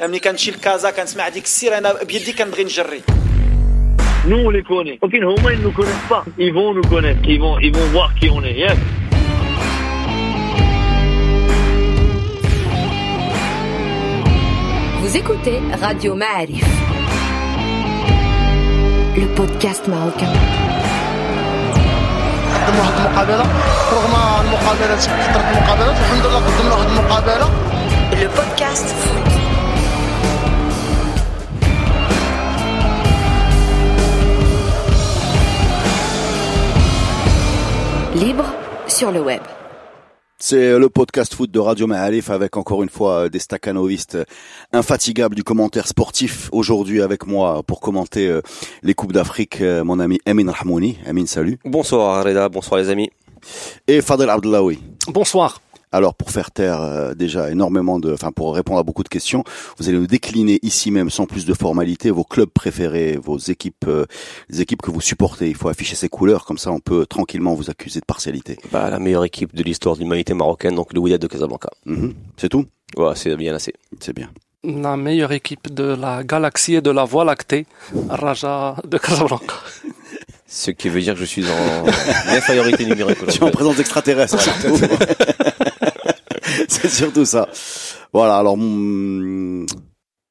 ملي كنمشي لكازا كنسمع ديك السير انا بيدي كنبغي نجري Nous, on les connaît. Ok, Homa, ils nous connaissent pas. Ils vont nous connaître. Ils vont, ils vont voir qui on est. Yes. Vous écoutez Radio Ma'arif, le podcast marocain. قدموا واحد المقابله رغم المقابله كثرت المقابلات الحمد لله قدمنا واحد المقابله Le podcast foot. Libre sur le web. C'est le podcast foot de Radio Ma'alif avec encore une fois euh, des staccanovistes infatigables du commentaire sportif. Aujourd'hui avec moi pour commenter euh, les Coupes d'Afrique, euh, mon ami Emin Rahmouni. Emin, salut. Bonsoir Reda, bonsoir les amis. Et Fadel Abdellaoui. Bonsoir. Alors pour faire taire euh, déjà énormément de, enfin pour répondre à beaucoup de questions, vous allez nous décliner ici même sans plus de formalité vos clubs préférés, vos équipes, euh, les équipes que vous supportez. Il faut afficher ces couleurs comme ça on peut tranquillement vous accuser de partialité. Bah, la meilleure équipe de l'histoire de l'humanité marocaine, donc le Wydad de Casablanca. Mhm. C'est tout? Ouais, c'est bien assez. C'est bien. La meilleure équipe de la galaxie et de la Voie lactée, Raja de Casablanca. Ce qui veut dire que je suis en infériorité numérique. Tu es en présence d'extraterrestres. surtout. C'est surtout ça. Voilà. Alors. hum,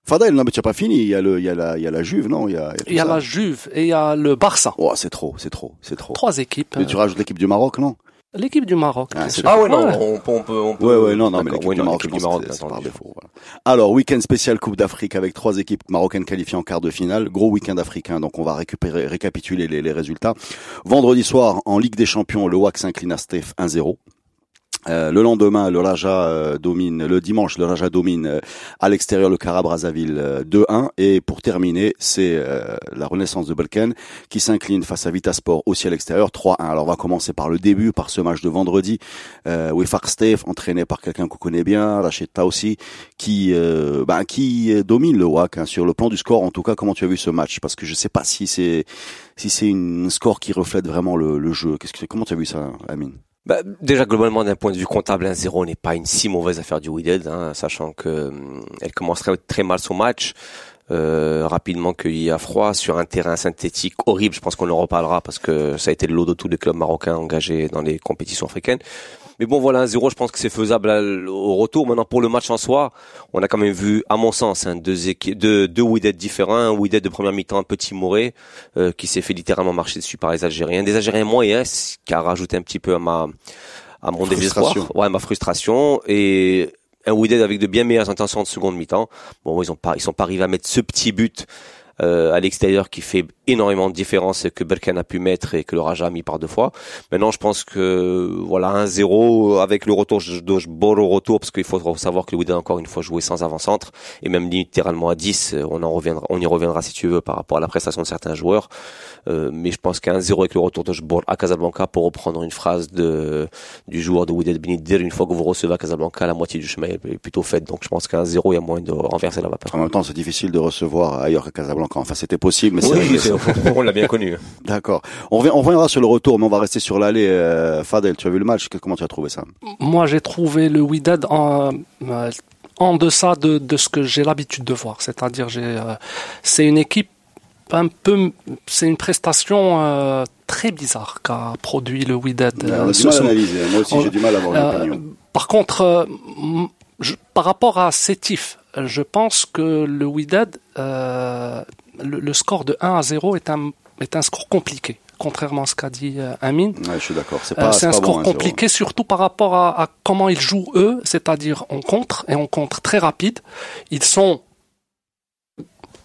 Fadel, non mais tu n'as pas fini. Il y a le, il y a la, il y a la Juve, non? Il y a. Il y a ça. la Juve et il y a le Barça. Oh, c'est trop, c'est trop, c'est trop. Trois équipes. Mais tu rajoutes l'équipe du Maroc, non? L'équipe du Maroc. Ah. Ah ouais, non, Ouais. on peut, on peut, on peut. Ouais, ouais, non, non, mais l'équipe ouais, du Maroc, du Maroc, c'est- par défaut. voilà. Alors, week-end spécial Coupe d'Afrique avec trois équipes marocaines qualifiées en quart de finale. Gros week-end africain, donc on va récupérer, récapituler les, les résultats. Vendredi soir, en Ligue des Champions, le WAC s'incline à Steph 1-0. Euh, le lendemain, le Raja euh, domine. Le dimanche, le Raja domine euh, à l'extérieur le Cara Brazzaville euh, 2-1. Et pour terminer, c'est la Renaissance de Balkan qui s'incline face à Vitasport aussi à l'extérieur 3-1. Alors on va commencer par le début, par ce match de vendredi. Euh, Stef, entraîné par quelqu'un qu'on connaît bien, Rachid Taussi, qui bah, qui domine le WAC hein, sur le plan du score. En tout cas, comment tu as vu ce match? Parce que je sais pas si c'est si c'est une score qui reflète vraiment le, le jeu. Qu'est-ce que comment tu as vu ça, Amine? Bah, déjà globalement d'un point de vue comptable 1-0 n'est pas une si mauvaise affaire du Wydad, hein, sachant que hum, elle commencerait très mal son match. Euh, rapidement cueilli à froid sur un terrain synthétique horrible. Je pense qu'on en reparlera parce que ça a été le lot de tous les clubs marocains engagés dans les compétitions africaines. Mais bon, voilà, 1-0, je pense que c'est faisable au retour. Maintenant, pour le match en soi, on a quand même vu, à mon sens, hein, deux, deux, deux Wydad différents. Un Wydad de première mi-temps un peu timoré, euh, qui s'est fait littéralement marcher dessus par les Algériens. Des Algériens moyens, ce qui a rajouté un petit peu à ma, à mon désespoir. Frustration. Ouais, ma frustration. Et un Wydad avec de bien meilleures intentions de seconde mi-temps. Bon, ils ont pas, ils sont pas arrivés à mettre ce petit but euh, à l'extérieur qui fait énormément de différence que Berkane a pu mettre et que le Raja a mis par deux fois. Maintenant, je pense que voilà 1-0 avec le retour de Jbor au retour parce qu'il faut savoir que le a encore une fois joué sans avant-centre et même littéralement à 10. euh, On en reviendra, on y reviendra si tu veux par rapport à la prestation de certains joueurs. Euh, mais je pense qu'un 0 avec le retour de à Casablanca pour reprendre une phrase de du joueur de Wydad Benidir une fois que vous recevez à Casablanca la moitié du chemin est plutôt faite. Donc je pense qu'un 0 il y a moyen de renverser la vapeur. En même temps, c'est difficile de recevoir ailleurs qu'à Casablanca. Enfin, c'était possible, mais c'est Oui, vrai on l'a bien connu. D'accord. On, reviendra sur le retour, mais on va rester sur l'aller. Euh, Fadel, tu as vu le match? Comment tu as trouvé ça? Moi, j'ai trouvé le Wydad en, euh, en deçà de, de ce que j'ai l'habitude de voir. C'est-à-dire, j'ai, euh, c'est une équipe un peu, c'est une prestation euh, très bizarre qu'a produit le Wydad. Euh, mal. Moi aussi, j'ai du mal à avoir une opinion. par contre, euh, je- par rapport à Sétif, euh, je pense que le Wydad, euh, le, le score de 1 à 0 est un, est un score compliqué, contrairement à ce qu'a dit euh, Amine. Ouais, je suis d'accord. C'est Euh, pas, c'est un pas score bon, compliqué, surtout par rapport à, à comment ils jouent eux, c'est-à-dire on contre et on contre très rapide. Ils sont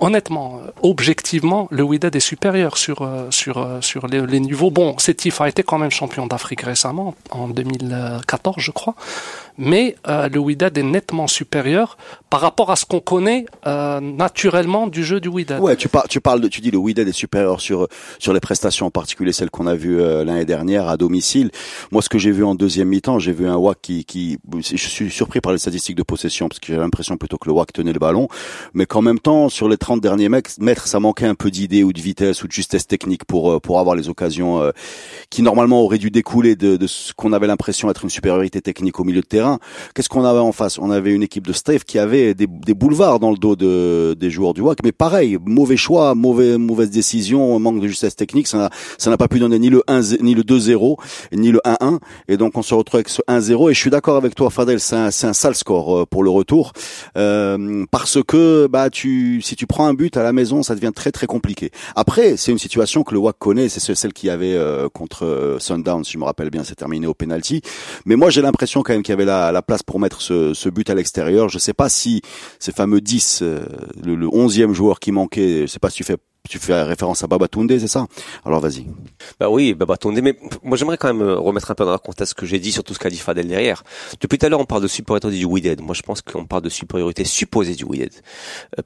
honnêtement, euh, objectivement, le Wydad est supérieur sur euh, sur euh, sur les, niveaux. Bon, Sétif a été quand même champion d'Afrique récemment, en 2014, je crois. Mais le Wydad est nettement supérieur par rapport à ce qu'on connaît naturellement du jeu du Wydad. Ouais, tu parles, tu parles de, tu dis le Wydad est supérieur sur sur les prestations en particulier celles qu'on a vues l'année dernière à domicile. Moi, ce que j'ai vu en deuxième mi-temps, j'ai vu un WAC qui, qui, je suis surpris par les statistiques de possession parce que j'ai l'impression plutôt que le WAC tenait le ballon, mais qu'en même temps sur les 30 derniers mètres, mètres, ça manquait un peu d'idée ou de vitesse ou de justesse technique pour euh, pour avoir les occasions euh, qui normalement auraient dû découler de, de ce qu'on avait l'impression être une supériorité technique au milieu de terrain. Qu'est-ce qu'on avait en face? On avait une équipe de Steve qui avait des, des boulevards dans le dos de, des joueurs du WAC, mais pareil, mauvais choix, mauvais, mauvaise décision, manque de justesse technique, ça n'a ça n'a pas pu donner ni le 1 ni le 2-0 ni le 1-1 et donc on se retrouve avec ce 1-0 et je suis d'accord avec toi Fadel, c'est un, un sale score euh, pour le retour. Euh, parce que bah tu si tu prends un but à la maison, ça devient très très compliqué. Après, c'est une situation que le WAC connaît, c'est celle qui avait euh, contre euh, Sundown, si je me rappelle bien, c'est terminé au penalty. Mais moi, j'ai l'impression quand même qu'il y avait la, la, place pour mettre ce, ce but à l'extérieur. Je sais pas si ces fameux 10, euh, le, le 11e joueur qui manquait, je sais pas si tu fais tu fais référence à Babatunde, c'est ça? Alors vas-y. Bah oui, Babatunde, mais moi j'aimerais quand même remettre un peu dans le contexte ce que j'ai dit sur tout ce qu'a dit Fadel derrière. Depuis tout à l'heure, on parle de supériorité du Wided. Moi je pense qu'on parle de supériorité supposée du Wided.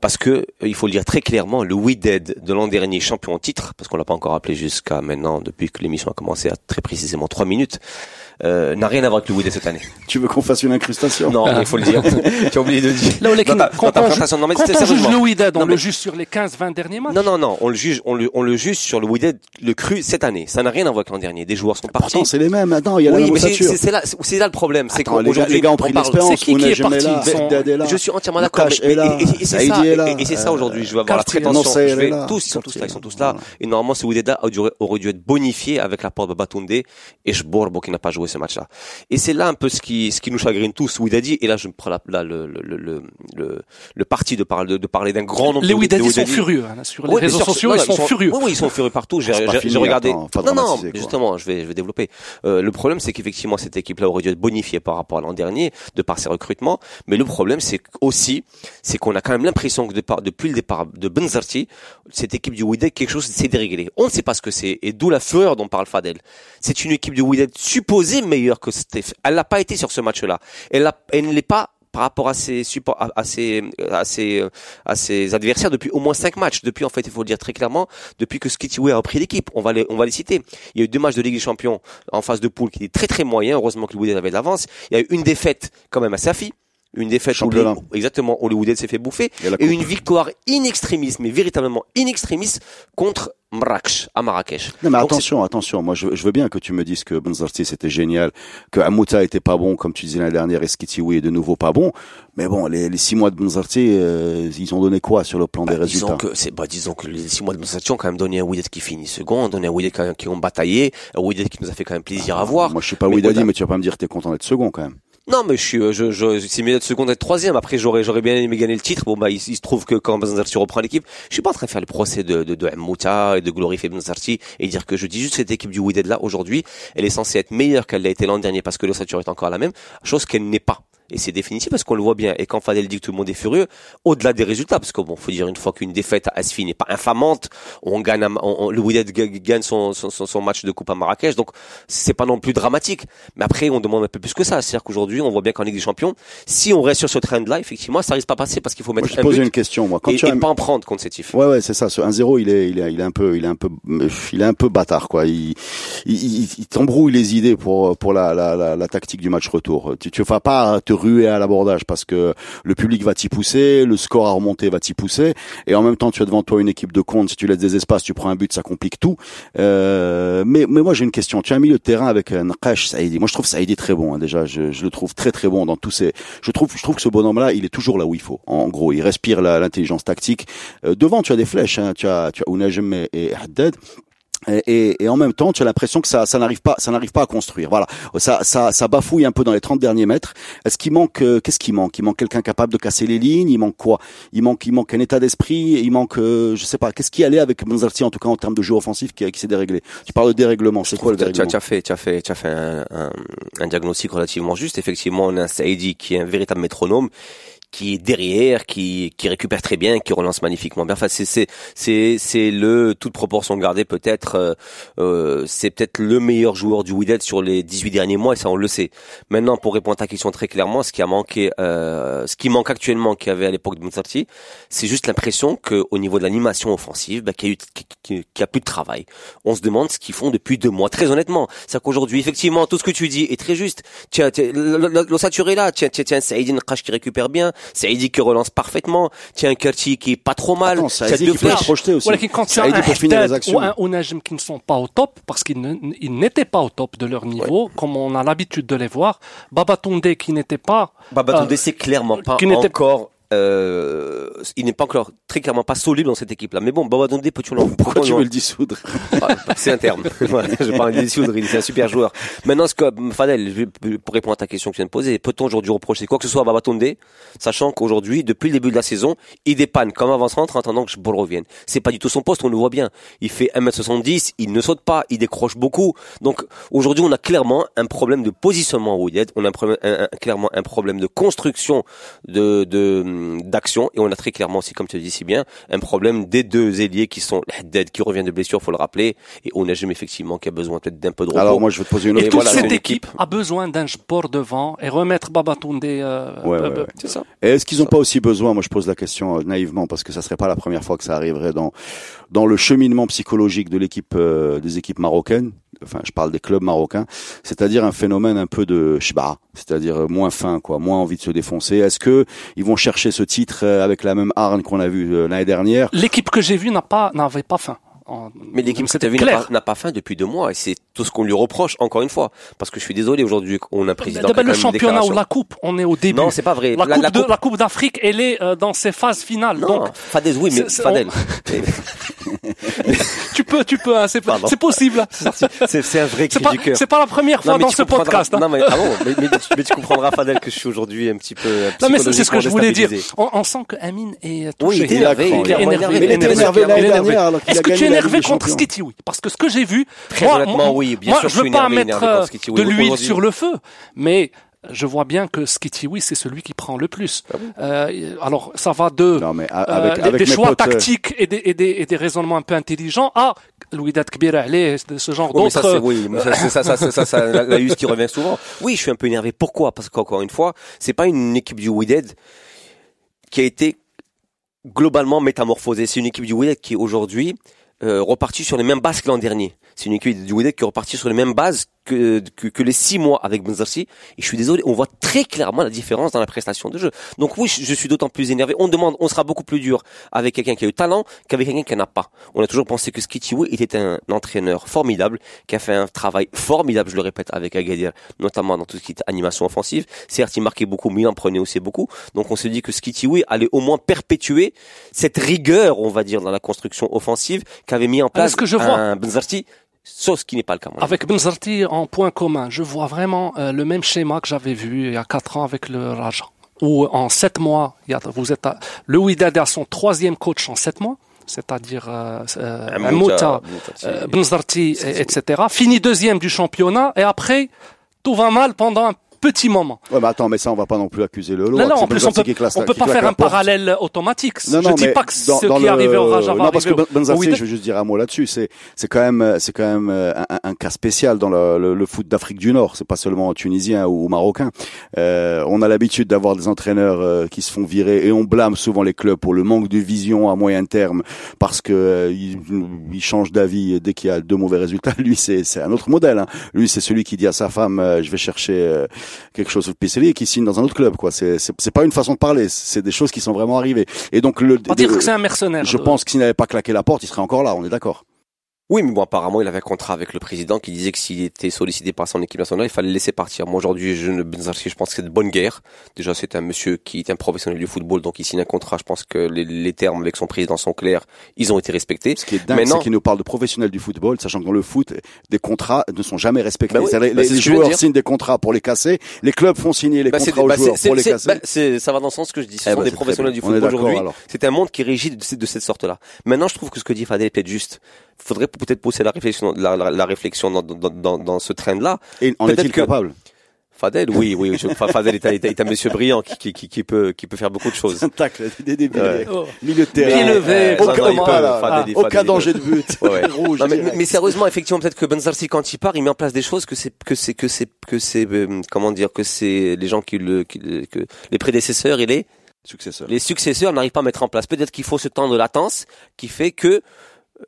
Parce que, il faut le dire très clairement, le Wided de l'an dernier, champion en titre, parce qu'on l'a pas encore appelé jusqu'à maintenant, depuis que l'émission a commencé à très précisément trois minutes, euh, n'a rien à voir avec le Wydad cette année. Tu veux qu'on fasse une incrustation Non, il faut le dire. tu as oublié de dire. Là, les, Dans ta- quand dans ta on, présentation, non, mais quand on juge le Wydad, on Non, le juge sur les 15-20 derniers matchs Non, non, non, on le juge, on le, on le juge sur le Wydad, le cru cette année. Ça n'a rien à voir avec l'an dernier. Des joueurs sont partis. Pourtant, c'est les mêmes. Attends, il y a la oui, même mais c'est là, c'est là le problème. C'est Attends, les, gars, qu'aujourd'hui, les gars ont pris on l'expérience. c'est qui qui est parti. Je suis entièrement d'accord. Et- c'est ça, et- c'est ça aujourd'hui. Je veux avoir la prétention. Vais- tous, ils sont tous là, ils sont tous là. Et normalement, ce Wydad aurait, aurait dû être bonifié avec l'apport de Babatunde et Jborbo qui n'a pas joué ce match-là. Et c'est là un peu ce qui, ce qui nous chagrine tous. Wydadi, et là, je me prends la, là, le, le, le, le, le parti de parler, de, de parler d'un grand nombre Les de Wydadis sont furieux. hein, sur les Ouais, réseaux sociaux, non, ils sont furieux. Oui, oui, ils sont furieux partout. J'ai j'ai regardé. attends, non, non, justement, je vais, je vais développer. Euh, le problème, c'est qu'effectivement, cette équipe-là aurait dû être bonifiée par rapport à l'an dernier, de par ses recrutements. Mais le problème, c'est aussi, c'est qu'on a quand même l'impression que de par- depuis le départ de Benzarti, cette équipe du Wydad, quelque chose s'est déréglé. On ne sait pas ce que c'est, et d'où la fureur dont parle Fadel. C'est une équipe du Wydad supposée meilleure que Steph. Elle n'a pas été sur ce match-là. Elle, elle ne l'est pas par rapport à ses, supports, à, ses, à ses, à ses adversaires depuis au moins cinq matchs. Depuis, en fait, il faut le dire très clairement, depuis que Skitiwe a repris l'équipe. On va les, on va les citer. Il y a eu deux matchs de Ligue des Champions en phase de poule qui étaient très très moyens. Heureusement que le Wydad avait de l'avance. Il y a eu une défaite quand même à Safi. Une défaite Championnat. exactement, Wydad s'est fait bouffer. Et une victoire in extremis, mais véritablement in extremis contre Marrakech, à Marrakech. Non mais Donc, attention, attention. Moi, je, je veux bien que tu me dises que Benzarti c'était génial, que Amouta était pas bon, comme tu disais l'année dernière, et Skitiwi est de nouveau pas bon. Mais bon, les, les six mois de Benzarti, euh, ils ont donné quoi sur le plan des Bah, disons résultats que c'est bah disons que les six mois de Benzarti ont quand même donné un Wydad qui finit second, donné un même qui ont bataillé, un Wydad qui nous a fait quand même plaisir à voir. Moi, je suis pas Widadi, mais tu vas pas me dire que t'es content d'être second quand même. Non, mais je suis, euh, je, je, c'est mieux d'être second d'être troisième. Après, j'aurais, j'aurais bien aimé gagner le titre. Bon, bah, il, se trouve que quand Benzarti reprend l'équipe, je suis pas en train de faire le procès de, de, Mouta et de glorifier Benzarti et dire que je dis juste cette équipe du Wydad là, aujourd'hui, elle est censée être meilleure qu'elle l'a été l'an dernier parce que l'ossature est encore la même, chose qu'elle n'est pas. Et c'est définitif parce qu'on le voit bien. Et quand Fadel dit que tout le monde est furieux, au-delà des résultats, parce que bon, faut dire une fois qu'une défaite à Asfi n'est pas infamante, on gagne, on, on- le Wydad ga- gagne son, son, son, match de coupe à Marrakech, donc c'est pas non plus dramatique. Mais après, on demande un peu plus que ça. C'est-à-dire qu'aujourd'hui, on voit bien qu'en Ligue des Champions, si on reste sur ce trend-là, effectivement, ça risque pas passer parce qu'il faut Moi, mettre je un pose but une question, moi. Quand et, tu as et pas en prendre contre Sétif. Ouais ouais c'est ça ce 1-0 il est il est il est un peu il est un peu il est un peu bâtard quoi il il, il, il t'embrouille les idées pour pour la, la la la tactique du match retour tu tu vas pas te ruer à l'abordage parce que le public va t'y pousser le score à remonter va t'y pousser et en même temps tu as devant toi une équipe de compte si tu laisses des espaces tu prends un but ça complique tout. Euh, mais mais moi j'ai une question. Tu as milieu de terrain avec un Nakash Saïdi. Moi je trouve Saïdi très bon hein, déjà. Je, je le trouve très très bon dans tous ces je trouve je trouve que ce bonhomme là il est toujours là où il faut en gros. Il respire l'intelligence tactique. Euh, devant, tu as des flèches, hein. tu as, tu as Ounajem et, et Haddad. Et, et, en même temps, tu as l'impression que ça, ça n'arrive pas, ça n'arrive pas à construire. Voilà, ça, ça, ça bafouille un peu dans les 30 derniers mètres. Est-ce qu'il manque, euh, qu'est-ce qu'il manque? Il manque quelqu'un capable de casser les lignes? Il manque quoi? Il manque, il manque un état d'esprit? Il manque, euh, je sais pas, qu'est-ce qui allait avec Benzarti en tout cas en termes de jeu offensif qui, qui s'est déréglé? Tu parles de dérèglement. C'est quoi le dérèglement? tu as fait, tu as fait, tu as fait un, un, un diagnostic relativement juste. Effectivement, on a un Saïdi qui est un véritable métronome, qui est derrière, qui, qui récupère très bien, qui relance magnifiquement bien. Enfin, c'est, c'est, c'est, c'est le, toute proportion gardée peut-être, euh, euh, c'est peut-être le meilleur joueur du Wydad sur les 18 derniers mois, et ça on le sait. Maintenant, pour répondre à ta question très clairement, ce qui a manqué, euh, ce qui manque actuellement, qu'il y avait à l'époque de Moussarti, c'est juste l'impression que au niveau de l'animation offensive, bah, qu'il y a eu, qu'il y a plus de travail. On se demande ce qu'ils font depuis deux mois. Très honnêtement, c'est qu'aujourd'hui, effectivement, tout ce que tu dis est très juste. Tiens, l'ossature est là. Tiens, tiens, tiens, Saïdine Khash qui récupère bien. Saïdi qui relance parfaitement. Tiens, un Kerti qui est pas trop mal. Attends, Saïdi qui peut se projeter aussi. Voilà, quand tu as un pour finir les actions. ou un Onajim qui ne sont pas au top, parce qu'ils n'étaient pas au top de leur niveau, comme on a l'habitude de les voir. Babatunde qui n'était pas... Babatunde, euh, c'est clairement pas qui encore. Euh, il n'est pas encore très clairement pas solide dans cette équipe-là. Mais bon, Babatunde, peut-tu l'en Pourquoi tu veux le dissoudre Ah, C'est un terme. Je parle de dissoudre, il- c'est un super joueur. Maintenant, ce que, Fadel, je pour répondre à ta question que tu viens de poser, peut-on aujourd'hui reprocher quoi que ce soit à Babatunde, sachant qu'aujourd'hui, depuis le début de la saison, il dépanne comme avant-centre en attendant que Ball revienne. C'est pas du tout son poste, on le voit bien. Il fait 1m70, il ne saute pas, il décroche beaucoup. Donc, aujourd'hui, on a clairement un problème de positionnement au Wydad, on a un problème, un- un- clairement un problème de construction de, de, d'action, et on a très clairement aussi, comme tu le dis si bien, un problème des deux ailiers qui sont Haddad qui revient de blessure, faut le rappeler, et Onajim effectivement qui a besoin peut-être d'un peu de repos. Alors moi je vais te poser une autre Et toute voilà, question. cette équipe, a besoin d'un sport devant et remettre Babatunde... Euh, Ouais, euh, ouais, ouais. c'est ça. Et est-ce qu'ils n'ont pas aussi besoin, moi je pose la question euh, naïvement, parce que ça serait pas la première fois que ça arriverait dans dans le cheminement psychologique de l'équipe euh, des équipes marocaines, enfin je parle des clubs marocains, c'est-à-dire un phénomène un peu de shba, c'est-à-dire euh, moins fin quoi, moins envie de se défoncer. Est-ce que ils vont chercher ce titre euh, avec la même hargne qu'on a vu euh, l'année dernière L'équipe que j'ai vue n'a pas, n'avait pas faim. En- Mais l'équipe n'a pas, faim depuis deux mois et c'est tout ce qu'on lui reproche encore une fois parce que je suis désolé aujourd'hui qu'on a un président D'abord, le championnat ou la coupe, on est au début. Non, c'est pas vrai. La, La- coupe la de- coupe- la Coupe d'Afrique, elle est euh, dans ses phases finales. Non, Donc, Fadel, oui, mais Fadel. tu peux, tu peux, hein, c'est, possible. c'est, un vrai cri pas, du cœur. c'est pas la première fois Non, dans ce podcast. hein. Non, mais, ah bon, mais, mais tu- mais tu comprendras, Fadel, que je suis aujourd'hui un petit peu. euh, Non, mais c'est ce que je voulais dire. On, on sent que Amine est Oui, il touché. est énervé, il est énervé. Il énervé. est l'année énervé. dernière Est-ce que tu es énervé contre. Skitty Oui, parce que ce que j'ai vu, Très moi, honnêtement, moi- oui, bien moi, sûr, je veux pas énervé, mettre énervé euh, Skitty, oui. de l'huile sur le feu, mais je vois bien que Skitty, oui, c'est celui qui prend le plus. Euh, alors, ça va de Non mais a- euh, avec, des, avec choix potes, euh, tactiques et des, et, des, et des raisonnements un peu intelligents à Louidat Kbira allez, de ce genre Oui, mais ça, c'est, d'autres. oui, mais ça, c'est- ça, ça, ça, ça, ça, la, la use qui revient souvent. Oui, je suis un peu énervé. Pourquoi? Parce qu'encore une fois, c'est pas une équipe du Wydad qui a été globalement métamorphosée. C'est une équipe du Wydad qui est aujourd'hui euh, repartie sur les mêmes bases que l'an dernier. C'est une équipe du Wydad qui est repartie sur les mêmes bases que, que, que les six mois avec Benzarsi. Et je suis désolé, on voit très clairement la différence dans la prestation de jeu. Donc oui, je, suis d'autant plus énervé. On demande, on sera beaucoup plus dur avec quelqu'un qui a eu talent qu'avec quelqu'un qui n'en a pas. On a toujours pensé que Skitiwi était un entraîneur formidable, qui a fait un travail formidable, je le répète, avec Agadir, notamment dans tout ce qui est animation offensive. Certes, il marquait beaucoup, mais il en prenait aussi beaucoup. Donc on se dit que Skitiwi allait au moins perpétuer cette rigueur, on va dire, dans la construction offensive qu'avait mis en place ce que je vois. un Benzarti, sauf ce qui n'est pas le cas. à. Avec Benzarti en point commun, je vois vraiment euh, le même schéma que j'avais vu il y a quatre ans avec le Raja. Où en sept mois, vous êtes à, le Ouidad a son troisième coach en sept mois, c'est-à-dire euh, euh, Un un Mouta, Mouta, Mouta, euh, etc. Fini deuxième du championnat et après tout va mal pendant un petit moment. Ouais, mais attends, mais ça, on va pas non plus accuser le lot. Non, non, en plus on peut, on peut pas faire un parallèle automatique. Non, je non, dis mais pas que dans- ce dans qui le- est arrivé au Raja va Non, parce que arriver Ben- Wydad. je veux juste dire un mot là-dessus. C'est, c'est quand même, euh, c'est quand même euh, un, un cas spécial dans le, le, le foot d'Afrique du Nord. C'est pas seulement tunisien ou, marocain. Euh, on a l'habitude d'avoir des entraîneurs euh, qui se font virer et on blâme souvent les clubs pour le manque de vision à moyen terme parce que euh, ils, ils changent d'avis dès qu'il y a deux mauvais résultats. Lui, c'est, c'est un autre modèle. Hein. Lui, c'est celui qui dit à sa femme, euh, je vais chercher euh, quelque chose au PCL et qui signe dans un autre club. Quoi. C'est, c'est, pas une façon de parler. C'est des choses qui sont vraiment arrivées. Et donc le, On va dire que c'est un mercenaire. je de- pense que s'il n'avait pas claqué la porte, il serait encore là, on est d'accord. Oui, mais bon, apparemment, il avait un contrat avec le président qui disait que s'il était sollicité par son équipe nationale, il fallait le laisser partir. Moi, aujourd'hui, je ne Benzarski, je pense que c'est de bonne guerre. Déjà, c'est un monsieur qui est un professionnel du football, donc il signe un contrat. Je pense que les, les termes avec son président sont clairs. Ils ont été respectés. Ce qui est dingue, c'est qu'il nous parle de professionnels du football, sachant que dans le foot, des contrats ne sont jamais respectés. Bah oui, bah les, joueurs signent des contrats pour les casser, les clubs font signer les Bah, contrats aux joueurs pour les casser. c'est- ça va dans le sens que je dis. Ce Eh sont des c'est professionnels du football aujourd'hui. C'est un monde qui est rigide de, de cette sorte-là. Maintenant, je trouve que ce que dit Fadel est peut-être juste. Faudrait peut-être pousser la réflexion, la, la- la réflexion dans, dans, dans, dans ce trend-là. Et en peut-être est-il que- capable Fadel, oui, oui, je, Fadel est un, est un- monsieur brillant qui, qui, qui, qui peut, qui peut faire beaucoup de choses. Un tacle, des débuts. Oh. milieu de terrain, levé, Euh, aucun, non, peut, Fadel, Fadel, danger de but, Ouais, rouge. Non, mais, sérieusement, effectivement, peut-être que Benzarsi, quand il part, il met en place des choses que c'est, que c'est, que c'est, que c'est, euh, comment dire, que c'est les gens qui le, qui que les prédécesseurs et les, Successeur. les successeurs n'arrivent pas à mettre en place. Peut-être qu'il faut ce temps de latence qui fait que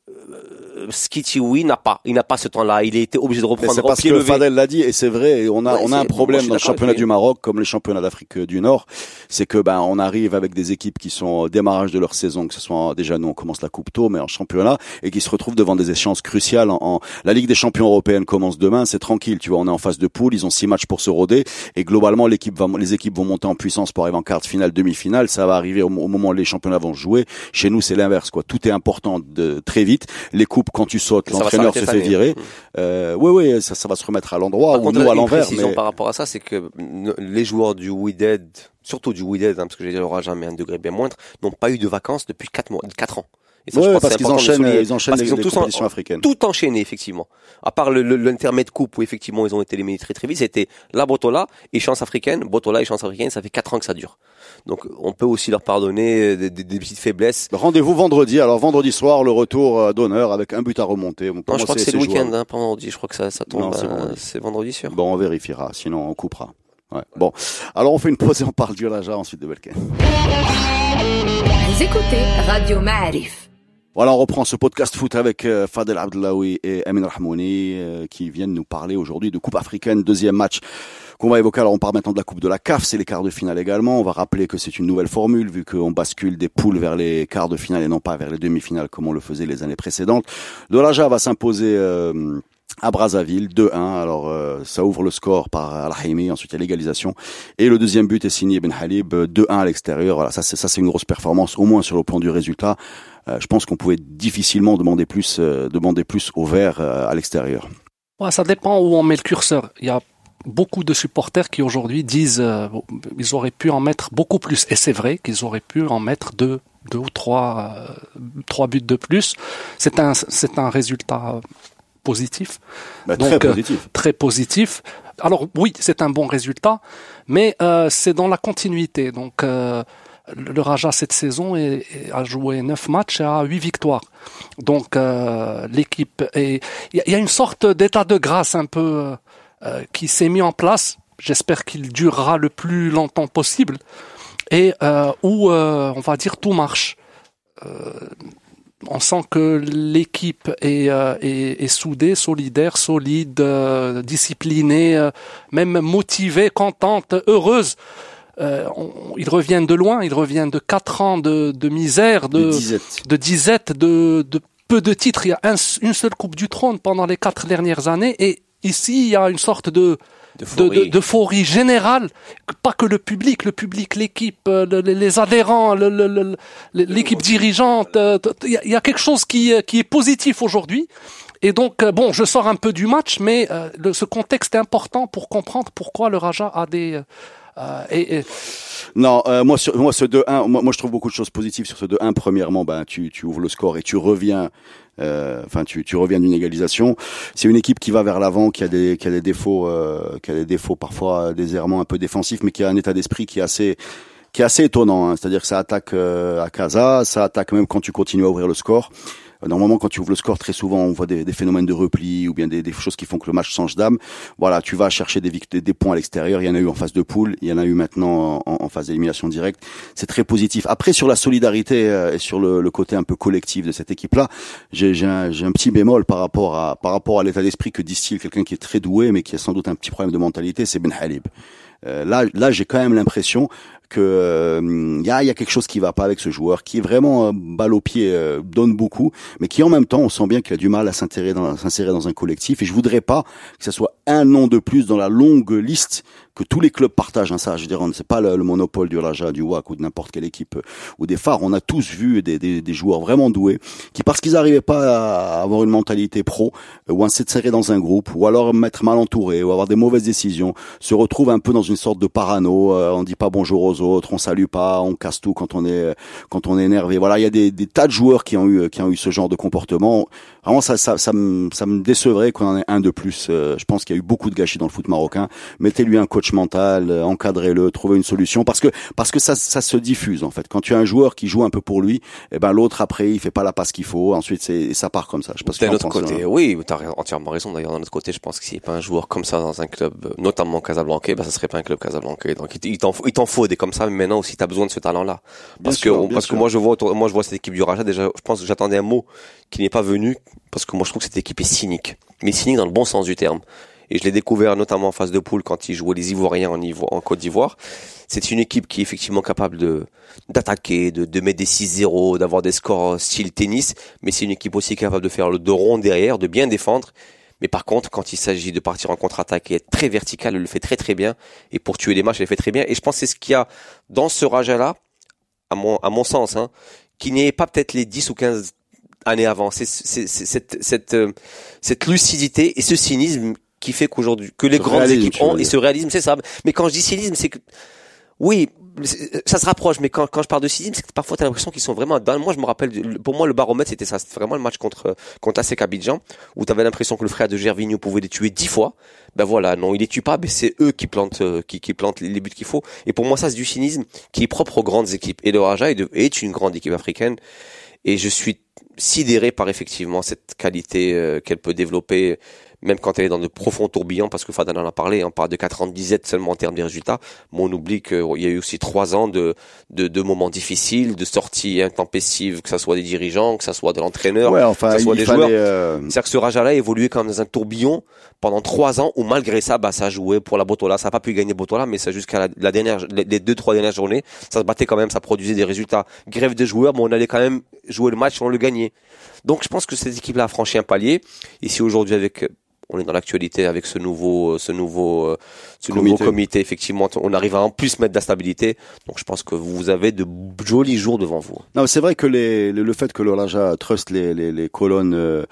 euh, Skitty, oui, n'a pas, il n'a pas ce temps-là. Il a été obligé de reprendre c'est parce pied que levé. Fadel l'a dit et c'est vrai. et On a Ouais, on a un problème dans le championnat du. Maroc comme les championnats d'Afrique du Nord, c'est que ben on arrive avec des équipes qui sont au démarrage de leur saison, que ce soit déjà nous on commence la coupe tôt, mais en championnat et qui se retrouvent devant des échéances cruciales. En, en- la Ligue des Champions européenne commence demain, c'est tranquille, tu vois, on est en phase de poule, ils ont six matchs pour se roder et globalement l'équipe va les équipes vont monter en puissance pour arriver en quart de finale, demi-finale. Ça va arriver au, au moment où les championnats vont jouer. Chez nous c'est l'inverse quoi. Tout est important de très vite. Les coupes quand tu sautes, l'entraîneur se fait virer. année. Euh, oui, oui, ça, ça va se remettre à l'endroit ou nous à l'envers. Mais... par rapport à ça, c'est que les joueurs du Wydad, surtout du Wydad, hein, parce que j'ai dit Raja, mais un degré bien moindre, n'ont pas eu de vacances depuis 4 mois, 4 ans. Et ça, je pense parce qu'ils enchaînent, ils enchaînent Parce les, qu'ils ont les compétitions en- africaines. tout enchaîné, effectivement. À part l'intermède coupe où effectivement ils ont été éliminés très très vite, c'était la Botola et chance africaine. Botola et chance africaine, ça fait 4 ans que ça dure. Donc on peut aussi leur pardonner des, des- des petites faiblesses. Rendez-vous vendredi. Alors vendredi soir, le retour euh, d'honneur avec un but à remonter. Non, je crois que c'est le week-end, hein, pas vendredi. Je crois que ça, ça tombe. C'est euh, vendredi. c'est vendredi sûr. Bon, on vérifiera. Sinon, on coupera. Ouais. Bon, alors on fait une pause et on parle du Raja ensuite de Belkin. Vous écoutez Radio Ma'arif. Voilà, on reprend ce podcast foot avec euh, Fadel Abdellaoui et Amin Rahmouni euh, qui viennent nous parler aujourd'hui de Coupe africaine, deuxième match qu'on va évoquer. Alors on parle maintenant de la Coupe de la CAF, c'est les quarts de finale également. On va rappeler que c'est une nouvelle formule vu qu'on bascule des poules vers les quarts de finale et non pas vers les demi-finales comme on le faisait les années précédentes. Le Raja va s'imposer euh, à Brazzaville 2-1. Alors euh, ça ouvre le score par Al-Haimi, ensuite il y a l'égalisation et le deuxième but est signé Ben Halib euh, 2-1 à l'extérieur. Voilà, ça c'est ça c'est une grosse performance au moins sur le plan du résultat. Euh, je pense qu'on pouvait difficilement demander plus, euh, demander plus au vert euh, à l'extérieur. Ouais, ça dépend où on met le curseur. Il y a beaucoup de supporters qui aujourd'hui disent euh, ils auraient pu en mettre beaucoup plus. Et c'est vrai qu'ils auraient pu en mettre deux, deux ou trois, euh, trois buts de plus. C'est un, c'est un résultat positif, Bah, Donc, très euh, positif. très positif. Alors oui, c'est un bon résultat, mais euh, c'est dans la continuité. Donc euh, le Raja cette saison est- a joué neuf matchs et a huit victoires. Donc euh, l'équipe est, il y, a- une sorte d'état de grâce un peu euh, euh, qui s'est mis en place. J'espère qu'il durera le plus longtemps possible et euh, où euh, on va dire tout marche. Euh, on sent que l'équipe est, est, est soudée, solidaire, solide, disciplinée, même motivée, contente, heureuse. Euh, on- ils reviennent de loin, ils reviennent de quatre ans de, de misère, De de, disette. de disette, de, de peu de titres. Il y a un- une seule Coupe du Trône pendant les quatre dernières années et ici il y a une sorte de de- de- d'euphorie générale, pas que le public, le public, l'équipe, euh, le- le- les adhérents, l'équipe dirigeante, euh, il y, y a quelque chose qui, euh, qui est positif aujourd'hui. Et donc, bon, je sors un peu du match, mais euh, le- ce contexte est important pour comprendre pourquoi le Raja a des... et- Non, euh, moi, sur, moi, ce 2-1, moi, je trouve beaucoup de choses positives sur ce 2-1. Premièrement, ben, tu, tu ouvres le score et tu reviens, euh, enfin, tu, tu reviens d'une égalisation. C'est une équipe qui va vers l'avant, qui a des, qui a des défauts, euh, qui a des défauts parfois des errements un peu défensifs, mais qui a un état d'esprit qui est assez, qui est assez étonnant. hein. C'est-à-dire que ça attaque euh, à Casa, ça attaque même quand tu continues à ouvrir le score. Euh, Normalement, quand tu ouvres le score, très souvent, on voit des, des phénomènes de repli ou bien des, des choses qui font que le match change d'âme. Voilà, tu vas chercher des, des, des points à l'extérieur. Il y en a eu en phase de poule, il y en a eu maintenant en, en phase d'élimination directe. C'est très positif. Après, sur la solidarité euh, et sur le, le côté un peu collectif de cette équipe-là, j'ai un, un petit bémol par rapport à par rapport à l'état d'esprit que distille quelqu'un qui est très doué, mais qui a sans doute un petit problème de mentalité. C'est Ben Halib. Euh, là, là, j'ai quand même l'impression que euh, y, a, y a quelque chose qui va pas avec ce joueur, qui est vraiment euh, balle au pied, euh, donne beaucoup, mais qui en même temps, on sent bien qu'il a du mal à s'insérer dans, dans un collectif. Et je voudrais pas que ce soit un nom de plus dans la longue liste que tous les clubs partagent. Hein, ça, je veux dire, c'est pas le, le monopole du Raja, du WAC ou de n'importe quelle équipe ou des phares. On a tous vu des, des, des joueurs vraiment doués qui, parce qu'ils n'arrivaient pas à avoir une mentalité pro ou à s'insérer dans un groupe, ou alors être mal entouré, ou avoir des mauvaises décisions, se retrouvent un peu dans une sorte de parano. euh, on dit pas bonjour aux autres, on salue pas, on casse tout quand on est quand on est énervé. Voilà, il y a des, des tas de joueurs qui ont eu qui ont eu ce genre de comportement. Vraiment, ça ça ça me ça me décevrait qu'on en ait un de plus. Euh, je pense qu'il y a eu beaucoup de gâchis dans le foot marocain. Mettez-lui un coach mental, euh, encadrez-le, trouvez une solution parce que parce que ça ça se diffuse en fait. Quand tu as un joueur qui joue un peu pour lui, et ben l'autre après il fait pas la passe qu'il faut. Ensuite c'est ça part comme ça. Je que D'un autre côté, hein. oui, tu as entièrement raison. D'ailleurs, d'un autre côté, je pense que s'il n'y a pas un joueur comme ça dans un club, euh, notamment Casablanca, bah, ça serait pas un club Casablanca. Donc, il il t'en faut, il t'en faut des comme ça, mais maintenant aussi, tu as besoin de ce talent-là. Parce que, parce sûr. que moi, je vois, moi, je vois cette équipe du Raja. Déjà, je pense que j'attendais un mot qui n'est pas venu, parce que moi, je trouve que cette équipe est cynique. Mais cynique dans le bon sens du terme. Et je l'ai découvert notamment en phase de poule quand ils jouaient les Ivoiriens en, Ivo- en Côte d'Ivoire. C'est une équipe qui est effectivement capable de d'attaquer, de, de mettre des 6-0, d'avoir des scores style tennis, mais c'est une équipe aussi capable de faire le dos rond derrière, de bien défendre. Mais par contre, quand il s'agit de partir en contre-attaque et être très vertical, elle le fait très très bien. Et pour tuer les matchs, elle le fait très bien. Et je pense que c'est ce qu'il y a dans ce Raja-là, à mon, à mon sens, hein, qui n'est pas peut-être les 10 ou 15 années avant. C'est cette, cette, euh, cette lucidité et ce cynisme qui fait qu'aujourd'hui, que les Ce grandes réalisme, équipes ont, et ce réalisme, c'est ça. Mais quand je dis cynisme, c'est que, oui, ça se rapproche, mais quand, quand je parle de cynisme, c'est que parfois tu as l'impression qu'ils sont vraiment dans, moi je me rappelle, pour moi le baromètre c'était ça, c'était vraiment le match contre, contre ASEC Abidjan, où tu avais l'impression que le frère de Gervinho pouvait les tuer dix fois. Ben voilà, non, il les tue pas, mais c'est eux qui plantent, euh, qui, qui plantent les, buts qu'il faut. Et pour moi ça c'est du cynisme qui est propre aux grandes équipes. Et le Raja est, une grande équipe africaine. Et je suis sidéré par effectivement cette qualité euh, qu'elle peut développer, même quand elle est dans de profonds tourbillons, parce que Fadana en a parlé, on parle de 4 ans de disette seulement en termes de résultats, mais on oublie qu'il y a eu aussi 3 ans de, de, de moments difficiles, de sorties intempestives, que ce soit des dirigeants, que ce soit de l'entraîneur, Ouais, enfin, que ce soit des joueurs. euh, C'est-à-dire que ce Raja-là a évolué comme dans un tourbillon pendant trois ans où malgré ça, bah, ça joué pour la Botola. Ça n'a pas pu gagner Botola, mais ça jusqu'à la, la dernière, les les deux, trois dernières journées, ça se battait quand même, ça produisait des résultats. Grève de joueurs, mais on allait quand même jouer le match on le gagnait. Donc je pense que cette équipe-là a franchi un palier. Ici aujourd'hui avec, on est dans l'actualité avec ce nouveau, euh, ce nouveau, euh, ce Comité. nouveau comité. Effectivement, on arrive à en plus mettre de la stabilité. Donc je pense que vous avez de jolis jours devant vous. Non, c'est vrai que les, le, le fait que l'Olaja trust les, les, les colonnes euh,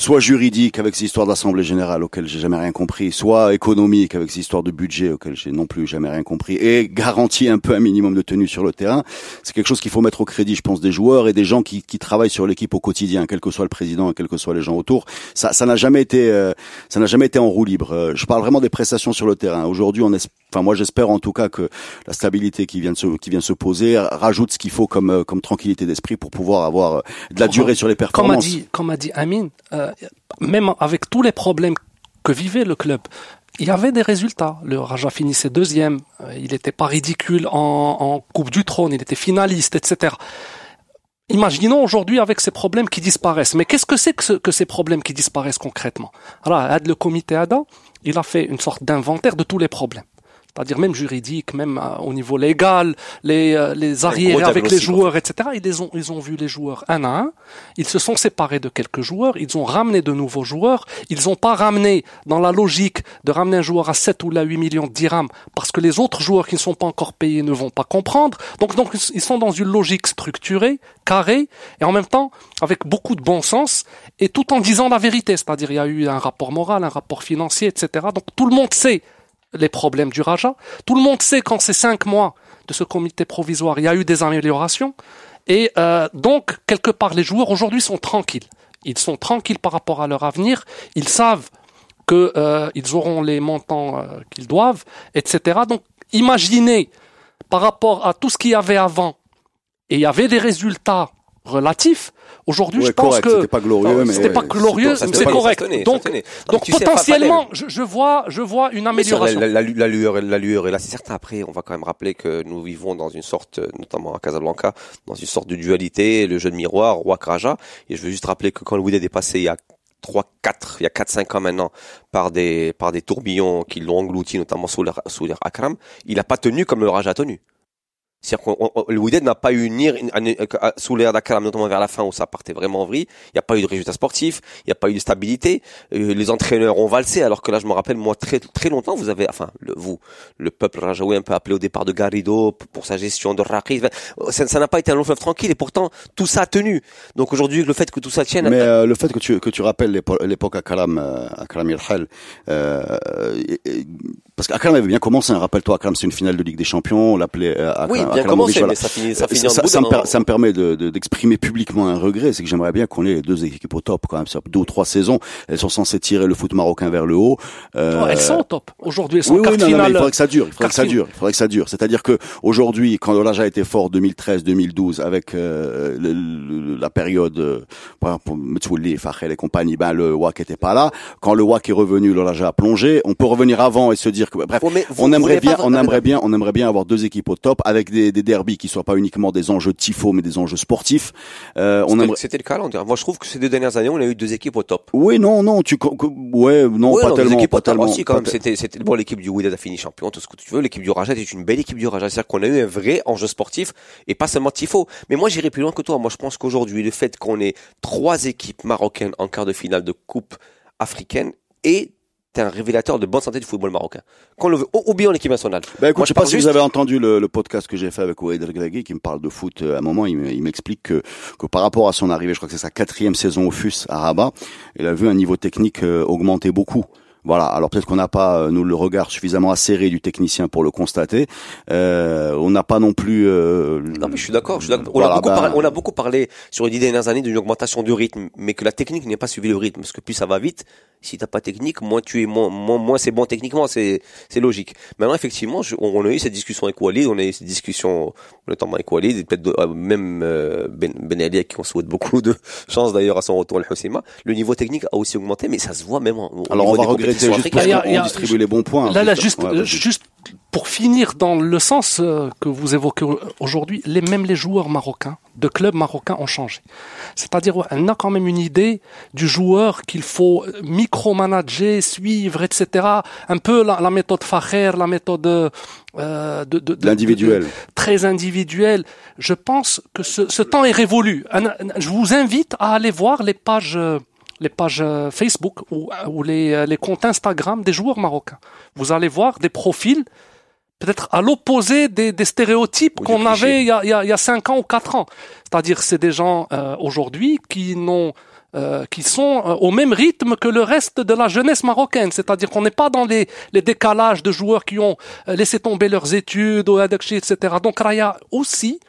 soit juridiques avec ces histoires d'assemblée générale auxquelles j'ai jamais rien compris, soit économiques avec ces histoires de budget auxquelles j'ai non plus jamais rien compris, et garantit un peu un minimum de tenue sur le terrain, c'est quelque chose qu'il faut mettre au crédit, je pense, des joueurs et des gens qui, qui travaillent sur l'équipe au quotidien, quel que soit le président et quels que soient les gens autour. Ça, ça n'a jamais été, euh, ça n'a jamais été en roue libre. Euh, je parle vraiment des prestations sur le terrain. Aujourd'hui, on enfin moi j'espère en tout cas que la stabilité qui vient de se, qui vient de se poser rajoute ce qu'il faut comme, euh, comme tranquillité d'esprit pour pouvoir avoir euh, de la durée sur les Comme a performances. dit, comme a dit Amine, euh, même avec tous les problèmes que vivait le club, il y avait des résultats. Le Raja finissait deuxième, euh, il n'était pas ridicule en, Coupe du Trône, il était finaliste, etc. Imaginons aujourd'hui avec ces problèmes qui disparaissent. Mais qu'est-ce que c'est que, ce- que ces problèmes qui disparaissent concrètement? Alors, le comité ADA, il a fait une sorte d'inventaire de tous les problèmes. C'est-à-dire même juridique, même euh, au niveau légal, les, euh, les arriérés gros avec les joueurs, etc. Ils les ont, ils ont vu les joueurs un à un. Ils se sont séparés de quelques joueurs. Ils ont ramené de nouveaux joueurs. Ils n'ont pas ramené dans la logique de ramener un joueur à 7 ou là 8 millions de dirhams parce que les autres joueurs qui ne sont pas encore payés ne vont pas comprendre. Donc, donc ils sont dans une logique structurée, carrée et en même temps avec beaucoup de bon sens et tout en disant la vérité. C'est-à-dire il y a eu un rapport moral, un rapport financier, etc. Donc tout le monde sait les problèmes du Raja. Tout le monde sait qu'en ces cinq mois de ce comité provisoire, il y a eu des améliorations. Et euh, donc, quelque part, les joueurs aujourd'hui sont tranquilles. Ils sont tranquilles par rapport à leur avenir. Ils savent que euh, auront les montants euh, qu'ils doivent, etc. Donc, imaginez par rapport à tout ce qu'il y avait avant, et il y avait des résultats relatifs. Aujourd'hui, Ouais, je pense correct, que c'était pas glorieux, mais c'était pas glorieux, c'est correct. tenait, donc, donc Tu sais, potentiellement, je, je vois, je vois une amélioration. la, la, la lueur, la lueur est là, c'est certain. Après, on va quand même rappeler que nous vivons dans une sorte, notamment à Casablanca, dans une sorte de dualité, le jeu de miroir, roi Raja. Et je veux juste rappeler que quand le Wydad est passé il y a 3, 4, il y a 4, 5 ans maintenant, par des, par des tourbillons qui l'ont englouti, notamment sous l'air, sous l'air Akram, il n'a pas tenu comme le Raja a tenu. C'est-à-dire que le Wydad n'a pas eu une- une- euh, sous l'air d'Akram, notamment vers la fin où ça partait vraiment en vrille. Il n'y a pas eu de résultats sportifs, il n'y a pas eu de stabilité. Euh, les entraîneurs ont valsé, alors que là, je me rappelle, moi, très très longtemps, vous avez, enfin, le, vous, le peuple rajaoui un peu appelé au départ de Garrido pour sa gestion de Raqi. Ça ça n'a pas été un long fleuve tranquille et pourtant tout ça a tenu. Donc aujourd'hui, le fait que tout ça tienne, Mais euh, le fait que tu que tu rappelles l'épo- l'époque euh, à Kalam Yelhal, euh, parce qu'Akram avait bien commencé. hein, Rappelle-toi, Akram c'est une finale de Ligue des Champions. On l'appelait euh, Akram- oui, bien Akramovic, commencé, voilà. mais ça finit, ça finit ça, en ça, me, per- ça me permet de- de- d'exprimer publiquement un regret, c'est que j'aimerais bien qu'on ait les deux équipes au top quand même. Sur deux ou trois saisons, elles sont censées tirer le foot marocain vers le haut. Euh, Oh, elles sont au top. Aujourd'hui, elles sont oui, oui, quart non, non, mais il faudrait que ça dure. Il faudrait que ça dure. Il faudrait que ça dure. C'est-à-dire que aujourd'hui, quand l'Olaja était fort 2013, 2012, avec euh, le- le- la période euh, par exemple, Metsouli, Fahel et compagnie, ben le WAC était pas là. Quand le WAC est revenu, l'Olaja a plongé. On peut revenir avant et se dire que bref, mais vous- on aimerait bien, on aimerait bien, on aimerait bien avoir deux équipes au top avec des, des derbies qui soient pas uniquement des enjeux tifo mais des enjeux sportifs. Euh, on aimerait. C'était le cas on dirait. Moi, je trouve que ces deux dernières années, on a eu deux équipes au top. Oui, non, non, tu, ouais, non, Ouais, pas non, des tellement, équipes pas tellement. aussi, quand même. C'était, c'était bon. L'équipe du Wydad a fini champion, tout ce que tu veux. L'équipe du Raja est une belle équipe du Raja. C'est-à-dire qu'on a eu un vrai enjeu sportif et pas seulement tifo. Mais moi, j'irai plus loin que toi. Moi, je pense qu'aujourd'hui, le fait qu'on ait trois équipes marocaines en quart de finale de coupe africaine est un révélateur de bonne santé du football marocain. Qu'on le veut, ou- oublions l'équipe nationale. Bah écoute, Moi, je sais pas si juste- vous avez entendu le, le podcast que j'ai fait avec Ouaid El Gregui qui me parle de foot euh, à un moment. Il, me- il m'explique que, que par rapport à son arrivée, je crois que c'est sa quatrième saison au FUS à Rabat, il a vu un niveau technique euh, augmenter beaucoup. Voilà. Alors peut-être qu'on n'a pas euh, nous le regard suffisamment acéré du technicien pour le constater. Euh, on n'a pas non plus. euh, Non, mais je suis d'accord. On, Voilà, a beaucoup ben- parlé, on a beaucoup parlé sur les dix dernières années d'une augmentation du rythme, mais que la technique n'ait pas suivi le rythme. Parce que plus ça va vite, si t'as pas technique, moins tu es, moins, moins, moins c'est bon techniquement, c'est, c'est logique. Maintenant, effectivement, je- on, on a eu cette discussion avec Walid, on a eu cette discussion notamment avec Walid, et peut-être euh, même euh, Ben, ben Ali, à qui on souhaite beaucoup de chance d'ailleurs à son retour à Husseima. Le niveau technique a aussi augmenté, mais ça se voit même en, au Alors on va regretter juste parce qu'on distribue les bons points. Là, là, ouais, euh, juste pour finir dans le sens euh, que vous évoquez aujourd'hui, les même les joueurs marocains de clubs marocains ont changé. C'est-à-dire, on a quand même une idée du joueur qu'il faut micromanager, suivre, etc. Un peu la, la méthode Facher, la méthode euh, de, de- de- L'individuel. très individuelle. Je pense que ce, ce temps est révolu. Je vous invite à aller voir les pages. euh, les pages euh, Facebook ou, ou les, les comptes Instagram des joueurs marocains. Vous allez voir des profils peut-être à l'opposé des, des stéréotypes qu'on avait il y, a, il, y a, il y a 5 ans ou 4 ans. C'est-à-dire c'est des gens euh, aujourd'hui qui n'ont euh, qui sont euh, au même rythme que le reste de la jeunesse marocaine. C'est-à-dire qu'on n'est pas dans les, les décalages de joueurs qui ont euh, laissé tomber leurs études, ou etc. Donc il y a aussi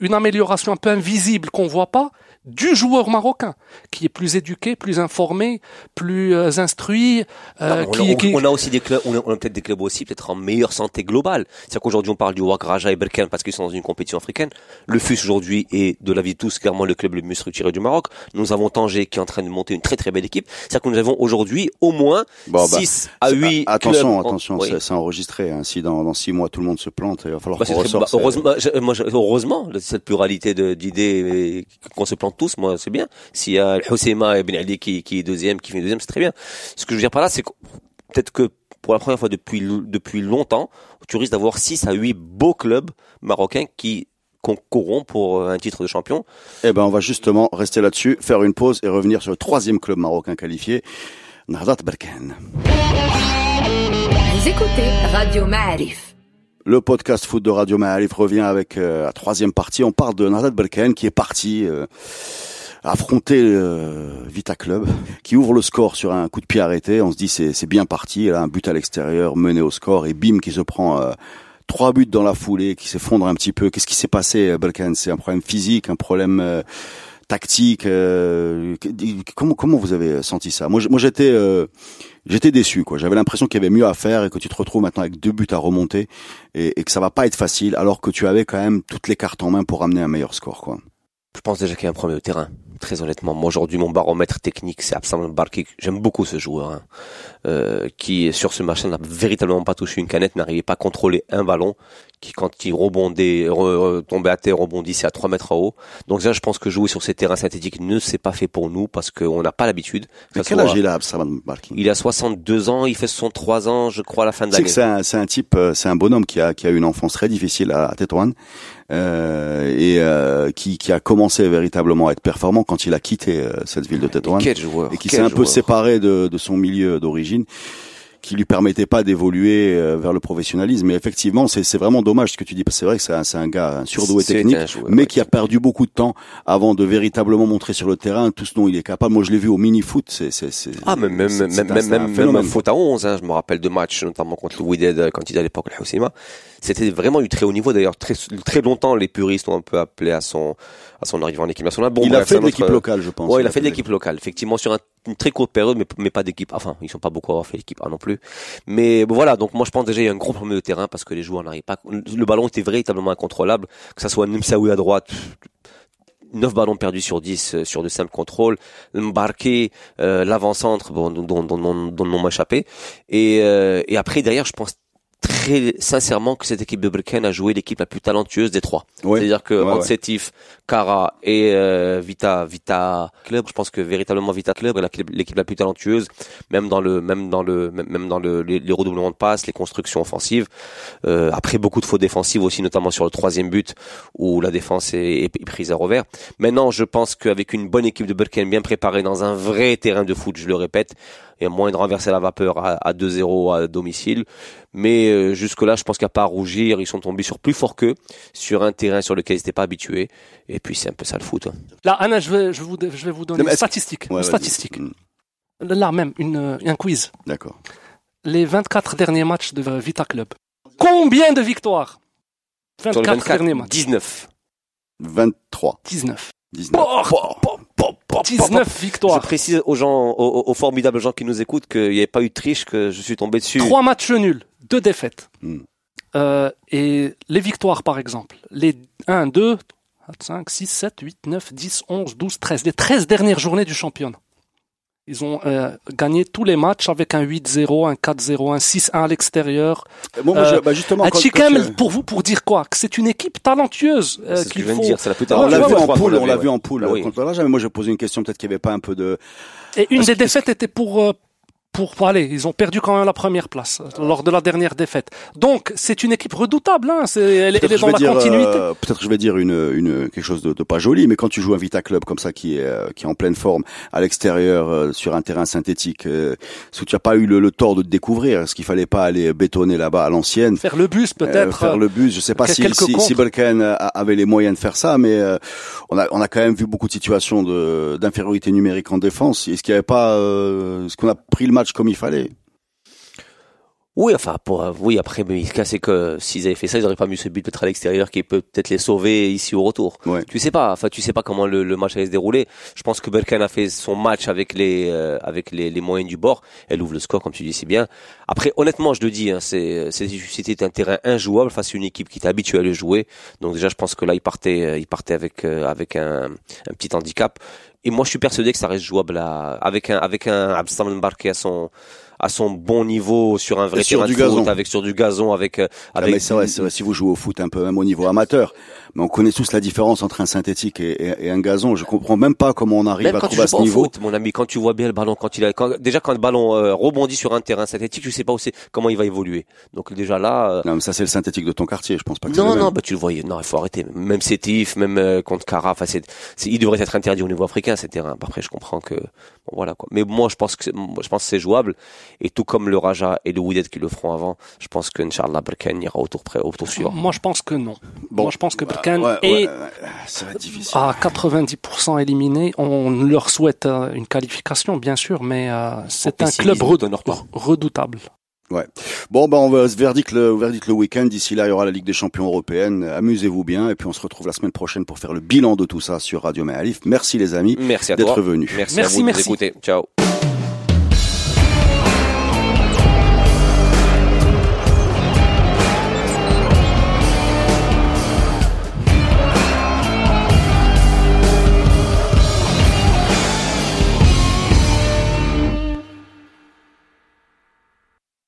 une amélioration un peu invisible qu'on voit pas du joueur marocain, qui est plus éduqué, plus informé, plus euh, instruit, euh, Non, on, qui, a, qui- on a aussi des clubs, on a, on a peut-être des clubs aussi, peut-être en meilleure santé globale. C'est-à-dire qu'aujourd'hui, on parle du WAC Raja et Berkane parce qu'ils sont dans une compétition africaine. Le FUS aujourd'hui est, de l'avis de tous, clairement le club le mieux structuré du Maroc. Nous avons Tanger qui est en train de monter une très très belle équipe. C'est-à-dire que nous avons aujourd'hui au moins Bon, bah, 6 à c'est- 8 a- Attention, clubs. en- attention, Oui. c'est- enregistré. hein. Si dans, dans six mois tout le monde se plante, il va falloir Bah, qu'on bah, heureusement, moi, cette pluralité d'idées, et qu'on se plante tous, moi, c'est bien. S'il y a Husseima et Ben Ali qui, qui est deuxième, qui fait deuxième, c'est très bien. Ce que je veux dire par là, c'est que peut-être que pour la première fois depuis, longtemps, tu risques d'avoir 6 à 8 beaux clubs marocains qui concourront pour euh, un titre de champion. Eh ben, on va justement rester là-dessus, faire une pause et revenir sur le troisième club marocain qualifié, Nardat Berkane. Vous écoutez Radio Ma'arif. Le podcast foot de Radio Ma'arif revient avec euh, la troisième partie. On parle de Nardat Berkane qui est parti euh, affronter euh, Vita Club, qui ouvre le score sur un coup de pied arrêté. On se dit c'est c'est bien parti. Il a un but à l'extérieur, mené au score et bim qui se prend trois buts dans la foulée, qui s'effondre un petit peu. Qu'est-ce qui s'est passé, Berkane C'est un problème physique, un problème tactique. euh, comment comment vous avez senti ça? Moi, j'étais euh, j'étais déçu quoi. J'avais l'impression qu'il y avait mieux à faire et que tu te retrouves maintenant avec deux buts à remonter et, que ça va pas être facile alors que tu avais quand même toutes les cartes en main pour amener un meilleur score quoi. Je pense déjà qu'il y a un problème de terrain. Très honnêtement, moi aujourd'hui mon baromètre technique c'est Absam Barki. J'aime beaucoup ce joueur hein, euh, qui sur ce match n'a véritablement pas touché une canette, n'arrivait pas à contrôler un ballon, qui quand il rebondait, re- tombait à terre, rebondissait à 3 mètres en haut. Donc déjà je pense que jouer sur ces terrains synthétiques ne s'est pas fait pour nous parce qu'on n'a pas l'habitude. Mais ça quel âge il a Absalom Barkin Il a 62 ans, il fait 63 ans, je crois, à la fin de l'année. c'est un, un type, euh, c'est un bonhomme qui a, qui a eu une enfance très difficile à, à Tétouan euh, et euh, qui, qui a commencé véritablement à être performant quand il a quitté euh, cette ville de Tétouan Quel joueur et qui s'est un peu séparé de, de son milieu d'origine qui lui permettait pas d'évoluer euh, vers le professionnalisme. Mais effectivement, c'est c'est vraiment dommage ce que tu dis. parce que C'est vrai que c'est un, c'est un gars un surdoué technique, un joueur, mais ouais. qui a perdu beaucoup de temps avant de véritablement montrer sur le terrain tout ce dont il est capable. Moi, je l'ai vu au mini-foot. C'est Ah, même, même, même, même, même, même faute à 11, hein. Je me rappelle de matchs, notamment contre le Wydad, euh, quand il était à l'époque, le Houssima. C'était vraiment du très haut niveau. D'ailleurs, très, très longtemps, les puristes ont un peu appelé à son, à son arrivée en équipe nationale. Bon, il a bref, fait c'est de l'équipe locale, je pense. Ouais, il a fait de l'équipe locale. Effectivement, sur un- une très courte période, mais, mais pas d'équipe. Enfin, ils sont pas beaucoup à avoir fait l'équipe A non plus. Mais bon, voilà. Donc, moi, je pense déjà, il y a un gros problème de terrain parce que les joueurs n'arrivent pas. Le ballon était véritablement incontrôlable. Que ça soit Nimsaoui à droite. 9 ballons perdus sur 10 euh, sur de simples contrôles, Mbarké, euh, l'avant-centre dont, dont, dont, dont m'a échappé. Et, euh, et après, derrière, je pense très sincèrement que cette équipe de Berken a joué l'équipe la plus talentueuse des trois. Ouais. C'est-à-dire que Ouais, ouais. entre Sétif, Kara et euh, Vita Vita Club, je pense que véritablement Vita Club est l'équipe- la plus talentueuse, même dans le même dans le même dans le, les, les redoublements de passes, les constructions offensives. Euh, après beaucoup de fautes défensives aussi, notamment sur le troisième but où la défense est, est prise à revers. Maintenant, je pense qu'avec une bonne équipe de Berken bien préparée dans un vrai terrain de foot, je le répète, il y a moyen de renverser la vapeur à, à 2-0 à domicile. Mais euh, jusque-là, je pense qu'à pas à rougir, ils sont tombés sur plus fort qu'eux, sur un terrain sur lequel ils n'étaient pas habitués. Et puis c'est un peu ça le foot. hein. Là, Anna, je vais, je vous, je vais vous donner une statistique. Ouais, une statistique. Mm, Là même, une, euh, un quiz. D'accord. Les 24 derniers matchs de Vita Club. Combien de victoires? Sur 24, le 24, derniers matchs. 19. 23, 19. 19. Oh, 19 Je victoires. précise aux gens, aux, aux formidables gens qui nous écoutent qu'il n'y avait pas eu de triche, que je suis tombé dessus. Trois matchs nuls, deux défaites. Hmm. Euh, et les victoires, par exemple, les 1, 2, 4, 5, 6, 7, 8, 9, 10, 11, 12, 13, les 13 dernières journées du championnat. Ils ont euh, gagné tous les matchs avec un 8-0, un 4-0, un 6-1 à l'extérieur. Bon, moi, Euh, je- bah, justement, Un quand- Chikem, quand tu- pour vous, pour dire quoi? Que c'est une équipe talentueuse. euh, C'est ce que qu'il faut- dire, c'est la plus on l'a vu en poule, on l'a vu en poule Ah oui. contre la mais moi je posé une question peut-être qu'il n'y avait pas un peu de Et une Est-ce des que- défaites était pour, euh, pour, pour aller. Ils ont perdu quand même la première place euh, lors de la dernière défaite. Donc, c'est une équipe redoutable. Hein. C'est, elle, elle est dans la dire, continuité. euh, peut-être que je vais dire une, une quelque chose de, de pas joli, mais quand tu joues un Vita Club comme ça qui est euh, qui est en pleine forme à l'extérieur euh, sur un terrain synthétique, euh, que tu n'as pas eu le, le tort de te découvrir Est-ce qu'il fallait pas aller bétonner là-bas à l'ancienne Faire le bus, peut-être. faire le bus, je sais pas si si, si. Balkan avait les moyens de faire ça, mais euh, on a on a quand même vu beaucoup de situations de d'infériorité numérique en défense. Est-ce qu'il n'y avait pas euh, est-ce qu'on a pris le match comme il fallait Oui, enfin, pour, oui, après, mais le cas, c'est que s'ils avaient fait ça, ils auraient pas mis ce but peut-être à l'extérieur qui peut peut-être les sauver ici au retour. Ouais. Tu sais pas, enfin, tu sais pas comment le, le match allait se dérouler. Je pense que Berkan a fait son match avec les, euh, avec les, les moyens du bord. Elle ouvre le score, comme tu dis si bien. Après, honnêtement, je le dis, hein, c'est, c'était un terrain injouable face à une équipe qui était habituée à le jouer. Donc déjà, je pense que là, il partait, euh, il partait avec, euh, avec un, un petit handicap. Et moi, je suis persuadé que ça reste jouable à, avec un, avec un Mbarké à son, à son bon niveau sur un vrai terrain de foot, avec sur du gazon, avec, euh, Ah, avec mais c'est vrai, c'est vrai, si vous jouez au foot un peu même au niveau amateur, mais on connaît tous la différence entre un synthétique et, et- et un gazon. Je comprends même pas comment on arrive Même à quand tu trouver à joues ce pas au niveau. foot, mon ami, quand tu vois bien le ballon, quand il a, quand- déjà quand le ballon euh, rebondit sur un terrain synthétique, tu sais pas où c'est, comment il va évoluer. Donc déjà là, euh, Non, mais ça c'est le synthétique de ton quartier, je pense pas que c'est non, le non, bah tu le voyais. Non, il faut arrêter. Même Sétif, même euh, contre Cara, enfin c'est, c'est- il devrait être interdit au niveau africain ces terrains. Après, je comprends que, bon, voilà quoi. Mais moi, je pense que, je pense que c'est jouable. Et tout comme le Raja et le Wydad qui le feront avant, je pense que Inch'Allah Berkane ira au tour près, au tour suivant. Moi, je pense que non. Bon, Moi, je pense que bah, Berkane ouais, est ouais, ouais, ça va être difficile. à 90% éliminé. On leur souhaite euh, une qualification, bien sûr, mais euh, c'est un club redoutable. Bon, ben on va se verdict le verdict le week-end. D'ici là, il y aura la Ligue des Champions européenne. Amusez-vous bien, et puis on se retrouve la semaine prochaine pour faire le bilan de tout ça sur Radio Maalif. Merci les amis Merci à toi. d'être venus. Merci, Merci, à vous de merci. nous écouter. Ciao.